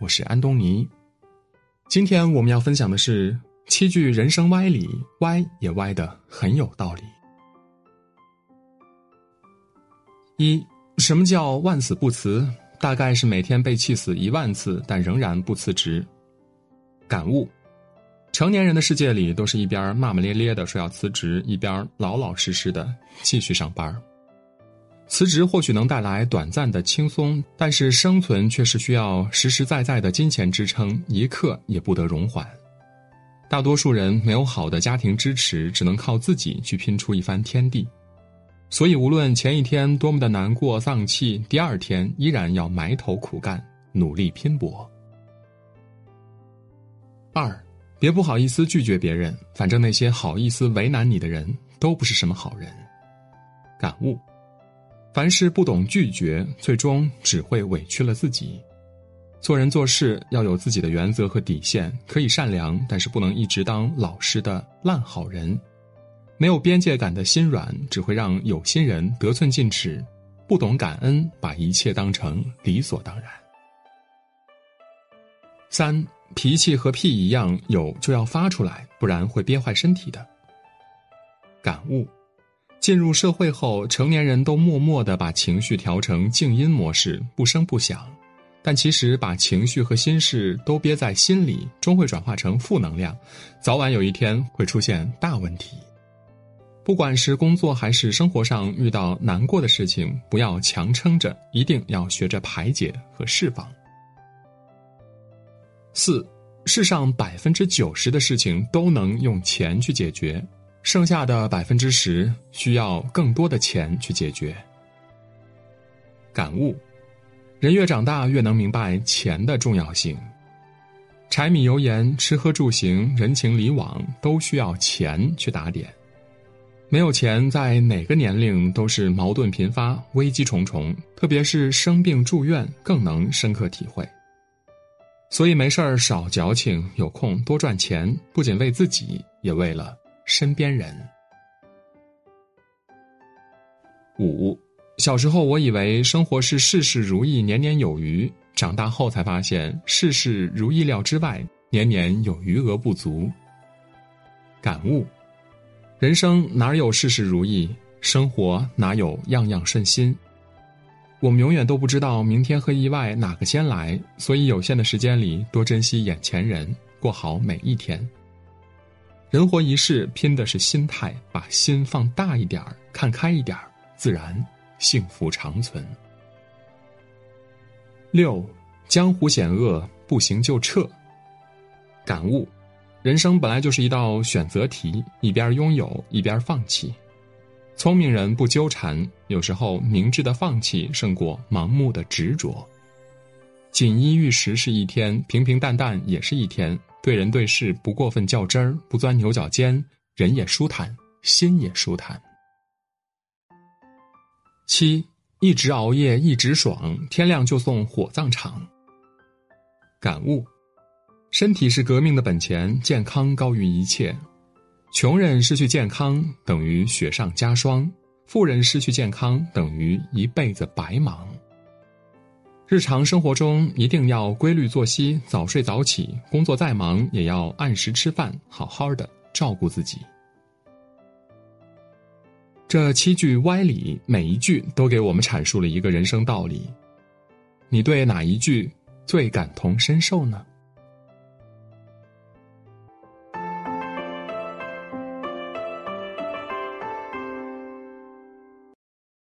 我是安东尼。今天我们要分享的是七句人生歪理，歪也歪的很有道理。一，什么叫万死不辞？大概是每天被气死一万次，但仍然不辞职。感悟：成年人的世界里，都是一边骂骂咧咧的说要辞职，一边老老实实的继续上班。辞职或许能带来短暂的轻松，但是生存却是需要实实在在的金钱支撑，一刻也不得容缓。大多数人没有好的家庭支持，只能靠自己去拼出一番天地。所以，无论前一天多么的难过、丧气，第二天依然要埋头苦干，努力拼搏。二，别不好意思拒绝别人，反正那些好意思为难你的人都不是什么好人。感悟。凡事不懂拒绝，最终只会委屈了自己。做人做事要有自己的原则和底线，可以善良，但是不能一直当老实的烂好人。没有边界感的心软，只会让有心人得寸进尺。不懂感恩，把一切当成理所当然。三，脾气和屁一样，有就要发出来，不然会憋坏身体的。感悟。进入社会后，成年人都默默的把情绪调成静音模式，不声不响。但其实把情绪和心事都憋在心里，终会转化成负能量，早晚有一天会出现大问题。不管是工作还是生活上遇到难过的事情，不要强撑着，一定要学着排解和释放。四，世上百分之九十的事情都能用钱去解决。剩下的百分之十需要更多的钱去解决。感悟：人越长大越能明白钱的重要性。柴米油盐、吃喝住行、人情礼往都需要钱去打点。没有钱，在哪个年龄都是矛盾频发、危机重重，特别是生病住院更能深刻体会。所以没事儿少矫情，有空多赚钱，不仅为自己，也为了。身边人。五，小时候我以为生活是事事如意、年年有余，长大后才发现事事如意料之外，年年有余额不足。感悟：人生哪有事事如意？生活哪有样样顺心？我们永远都不知道明天和意外哪个先来，所以有限的时间里多珍惜眼前人，过好每一天。人活一世，拼的是心态，把心放大一点儿，看开一点儿，自然幸福长存。六，江湖险恶，不行就撤。感悟：人生本来就是一道选择题，一边拥有，一边放弃。聪明人不纠缠，有时候明智的放弃胜过盲目的执着。锦衣玉食是一天，平平淡淡也是一天。对人对事不过分较真儿，不钻牛角尖，人也舒坦，心也舒坦。七，一直熬夜一直爽，天亮就送火葬场。感悟：身体是革命的本钱，健康高于一切。穷人失去健康等于雪上加霜，富人失去健康等于一辈子白忙。日常生活中一定要规律作息，早睡早起。工作再忙，也要按时吃饭，好好的照顾自己。这七句歪理，每一句都给我们阐述了一个人生道理。你对哪一句最感同身受呢？